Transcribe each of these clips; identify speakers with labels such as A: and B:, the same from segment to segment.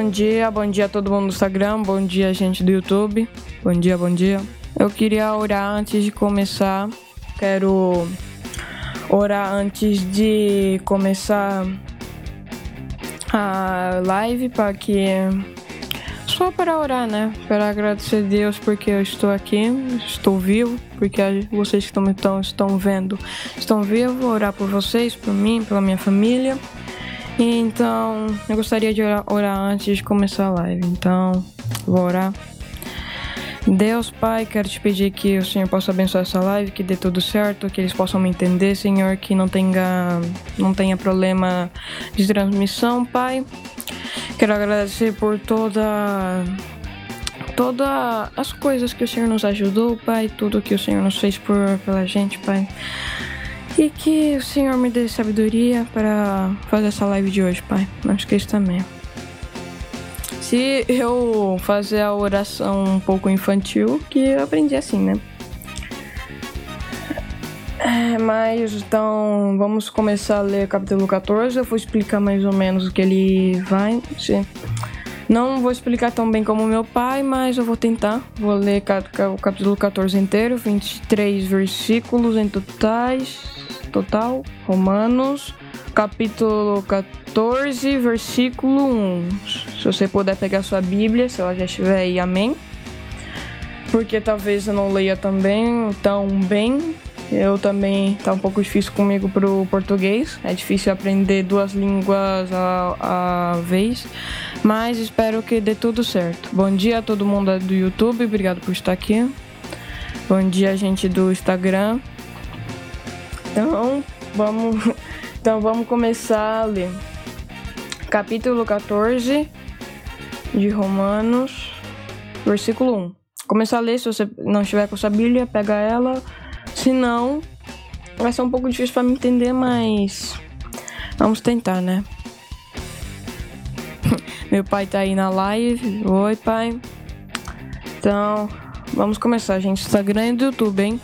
A: Bom dia, bom dia a todo mundo do Instagram, bom dia gente do YouTube, bom dia, bom dia. Eu queria orar antes de começar, quero orar antes de começar a live para que só para orar, né? Para agradecer a Deus porque eu estou aqui, estou vivo, porque vocês que estão, estão, estão vendo estão vivos, orar por vocês, por mim, pela minha família. Então, eu gostaria de orar, orar antes de começar a live. Então, vou orar. Deus Pai, quero te pedir que o Senhor possa abençoar essa live, que dê tudo certo, que eles possam me entender, Senhor, que não tenha, não tenha problema de transmissão, Pai. Quero agradecer por toda todas as coisas que o Senhor nos ajudou, Pai, tudo que o Senhor nos fez por pela gente, Pai. E que o Senhor me dê sabedoria para fazer essa live de hoje, Pai. Não esqueça também. Se eu fazer a oração um pouco infantil, que eu aprendi assim, né? É, mas então vamos começar a ler capítulo 14. Eu vou explicar mais ou menos o que ele vai. Não vou explicar tão bem como meu pai, mas eu vou tentar. Vou ler o capítulo 14 inteiro, 23 versículos em totais, total. Romanos, capítulo 14, versículo 1. Se você puder pegar sua Bíblia, se ela já estiver aí, amém. Porque talvez eu não leia também tão bem, eu também tá um pouco difícil comigo pro português. É difícil aprender duas línguas a, a vez, mas espero que dê tudo certo. Bom dia a todo mundo do YouTube, obrigado por estar aqui. Bom dia, gente do Instagram. Então, vamos, então vamos começar a ler. Capítulo 14 de Romanos, versículo 1. Começar a ler, se você não estiver com sua Bíblia, pega ela se não, vai ser um pouco difícil para me entender, mas vamos tentar, né? Meu pai tá aí na live. Oi, pai. Então, vamos começar, gente. Instagram e do YouTube, hein?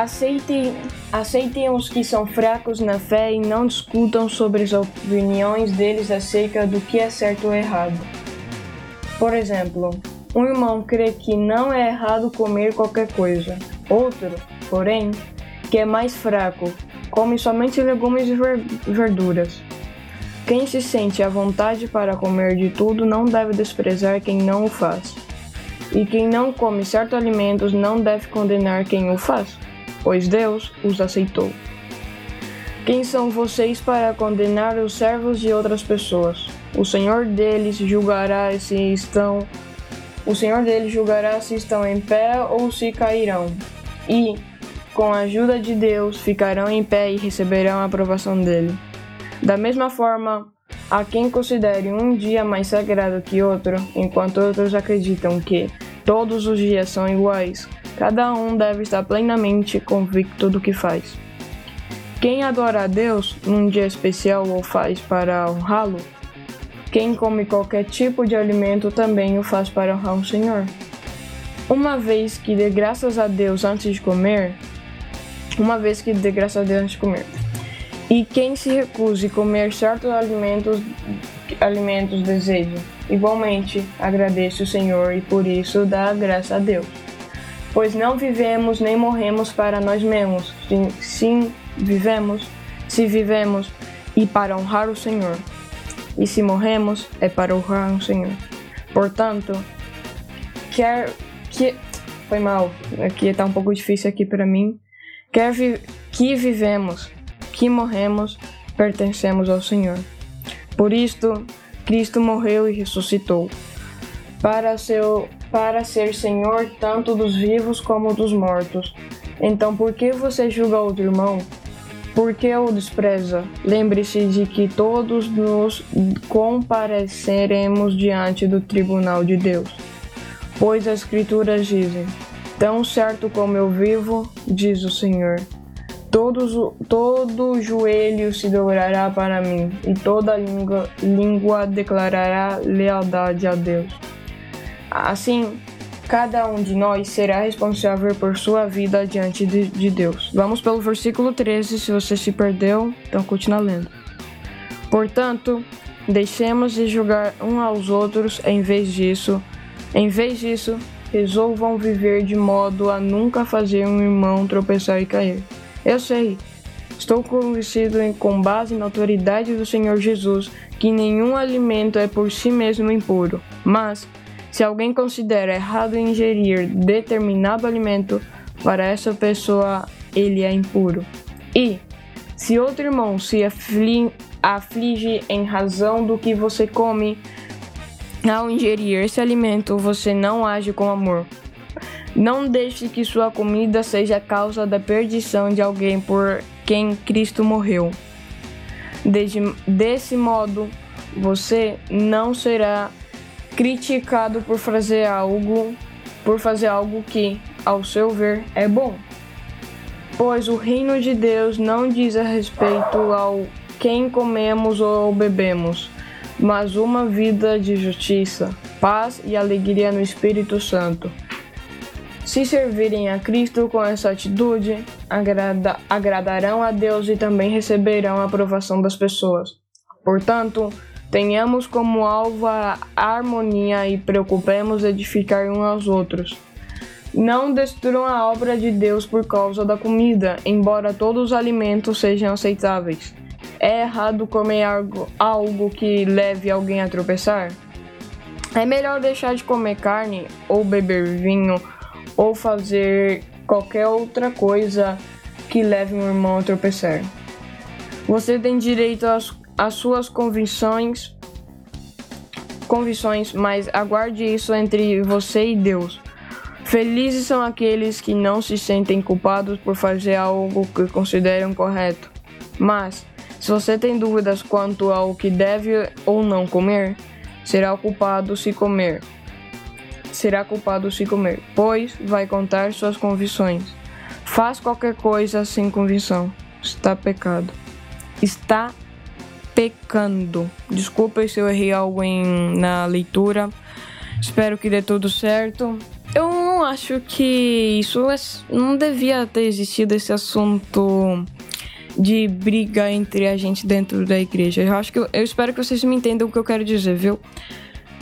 A: Aceitem, aceitem os que são fracos na fé e não discutam sobre as opiniões deles acerca do que é certo ou errado. Por exemplo, um irmão crê que não é errado comer qualquer coisa. Outro, porém, que é mais fraco, come somente legumes e verduras. Quem se sente à vontade para comer de tudo não deve desprezar quem não o faz. E quem não come certos alimentos não deve condenar quem o faz, pois Deus os aceitou. Quem são vocês para condenar os servos de outras pessoas? O Senhor deles julgará se estão o Senhor deles julgará se estão em pé ou se cairão. E, com a ajuda de Deus, ficarão em pé e receberão a aprovação dele. Da mesma forma, há quem considere um dia mais sagrado que outro, enquanto outros acreditam que todos os dias são iguais. Cada um deve estar plenamente convicto do que faz. Quem adora a Deus num dia especial ou faz para honrá-lo, quem come qualquer tipo de alimento também o faz para honrar o Senhor. Uma vez que dê graças a Deus antes de comer, uma vez que dê graças a Deus antes de comer. E quem se recuse comer certos alimentos, alimentos deseja. Igualmente, agradece o Senhor e por isso dá graça a Deus. Pois não vivemos nem morremos para nós mesmos, sim, sim vivemos, se vivemos e para honrar o Senhor e se morremos é para honrar o Senhor. Portanto, quer que foi mal, aqui está um pouco difícil aqui para mim. Quer vi que vivemos, que morremos, pertencemos ao Senhor. Por isto, Cristo morreu e ressuscitou, para, seu, para ser Senhor tanto dos vivos como dos mortos. Então, por que você julga outro irmão? Por que o despreza? Lembre-se de que todos nos compareceremos diante do tribunal de Deus. Pois as Escrituras dizem: Tão certo como eu vivo, diz o Senhor, todos, todo joelho se dobrará para mim, e toda língua, língua declarará lealdade a Deus. Assim, Cada um de nós será responsável por sua vida diante de, de Deus. Vamos pelo versículo 13, se você se perdeu, então continua lendo. Portanto, deixemos de julgar uns aos outros em vez disso. Em vez disso, resolvam viver de modo a nunca fazer um irmão tropeçar e cair. Eu sei, estou convencido em, com base na autoridade do Senhor Jesus que nenhum alimento é por si mesmo impuro, mas se alguém considera errado ingerir determinado alimento, para essa pessoa ele é impuro. E se outro irmão se aflige, aflige em razão do que você come, ao ingerir esse alimento, você não age com amor. Não deixe que sua comida seja causa da perdição de alguém por quem Cristo morreu. Desde, desse modo, você não será criticado por fazer algo, por fazer algo que, ao seu ver, é bom. Pois o reino de Deus não diz a respeito ao quem comemos ou bebemos, mas uma vida de justiça, paz e alegria no Espírito Santo. Se servirem a Cristo com essa atitude, agrada, agradarão a Deus e também receberão a aprovação das pessoas. Portanto, tenhamos como alvo a harmonia e preocupemos edificar uns aos outros. Não destruam a obra de Deus por causa da comida, embora todos os alimentos sejam aceitáveis. É errado comer algo, algo que leve alguém a tropeçar? É melhor deixar de comer carne ou beber vinho ou fazer qualquer outra coisa que leve um irmão a tropeçar. Você tem direito às, às suas convicções, convicções, mas aguarde isso entre você e Deus. Felizes são aqueles que não se sentem culpados por fazer algo que consideram correto. Mas se você tem dúvidas quanto ao que deve ou não comer, será culpado se comer. Será culpado se comer, pois vai contar suas convicções. Faz qualquer coisa sem convicção. Está pecado. Está pecando. Desculpa se eu errei algo em, na leitura. Espero que dê tudo certo. Eu não acho que isso é, não devia ter existido esse assunto de briga entre a gente dentro da igreja. Eu acho que eu, eu espero que vocês me entendam o que eu quero dizer, viu?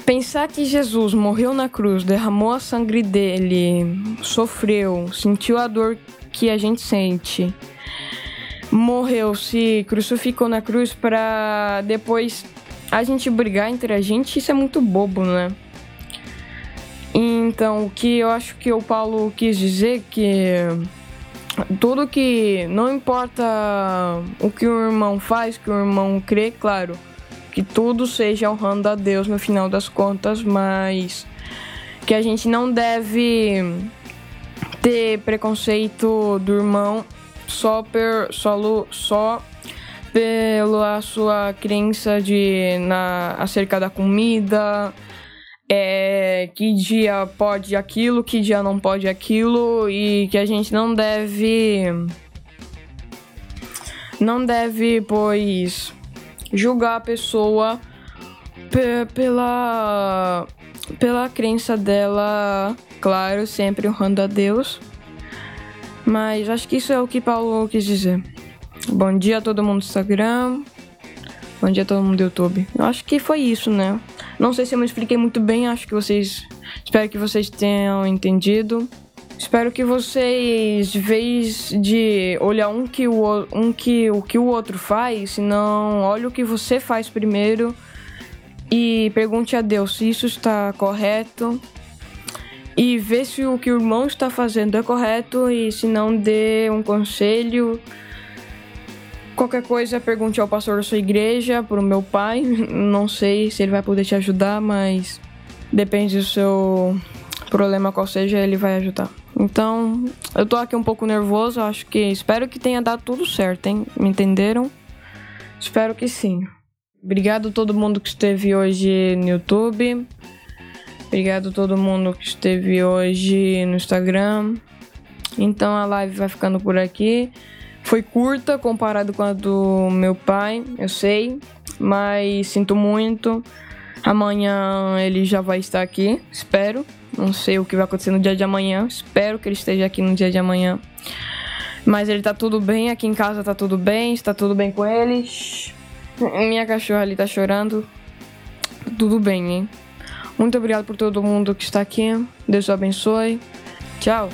A: Pensar que Jesus morreu na cruz, derramou a sangue dele, sofreu, sentiu a dor que a gente sente, morreu, se crucificou na cruz para depois a gente brigar entre a gente, isso é muito bobo, né? Então, o que eu acho que o Paulo quis dizer que tudo que não importa o que o irmão faz, que o irmão crê, claro, que tudo seja honrando a Deus no final das contas, mas que a gente não deve ter preconceito do irmão só per, só, só pela sua crença de na acerca da comida, é, que dia pode aquilo, que dia não pode aquilo e que a gente não deve não deve pois julgar a pessoa pela pela crença dela, claro, sempre honrando a Deus. Mas acho que isso é o que Paulo quis dizer. Bom dia a todo mundo do Instagram. Bom dia a todo mundo do YouTube. Eu acho que foi isso, né? Não sei se eu me expliquei muito bem, acho que vocês. Espero que vocês tenham entendido. Espero que vocês, de vez de olhar um que o, um que, o que o outro faz, não olhe o que você faz primeiro e pergunte a Deus se isso está correto e vê se o que o irmão está fazendo é correto e se não dê um conselho Qualquer coisa, pergunte ao pastor da sua igreja, pro meu pai. Não sei se ele vai poder te ajudar, mas depende do seu problema qual seja, ele vai ajudar. Então, eu tô aqui um pouco nervoso, acho que espero que tenha dado tudo certo, hein? Me entenderam? Espero que sim. Obrigado a todo mundo que esteve hoje no YouTube. Obrigado a todo mundo que esteve hoje no Instagram. Então a live vai ficando por aqui. Foi curta comparado com a do meu pai, eu sei, mas sinto muito. Amanhã ele já vai estar aqui, espero. Não sei o que vai acontecer no dia de amanhã. Espero que ele esteja aqui no dia de amanhã. Mas ele tá tudo bem, aqui em casa tá tudo bem, está tudo bem com ele. Minha cachorra ali tá chorando. Tudo bem, hein? Muito obrigado por todo mundo que está aqui. Deus abençoe. Tchau.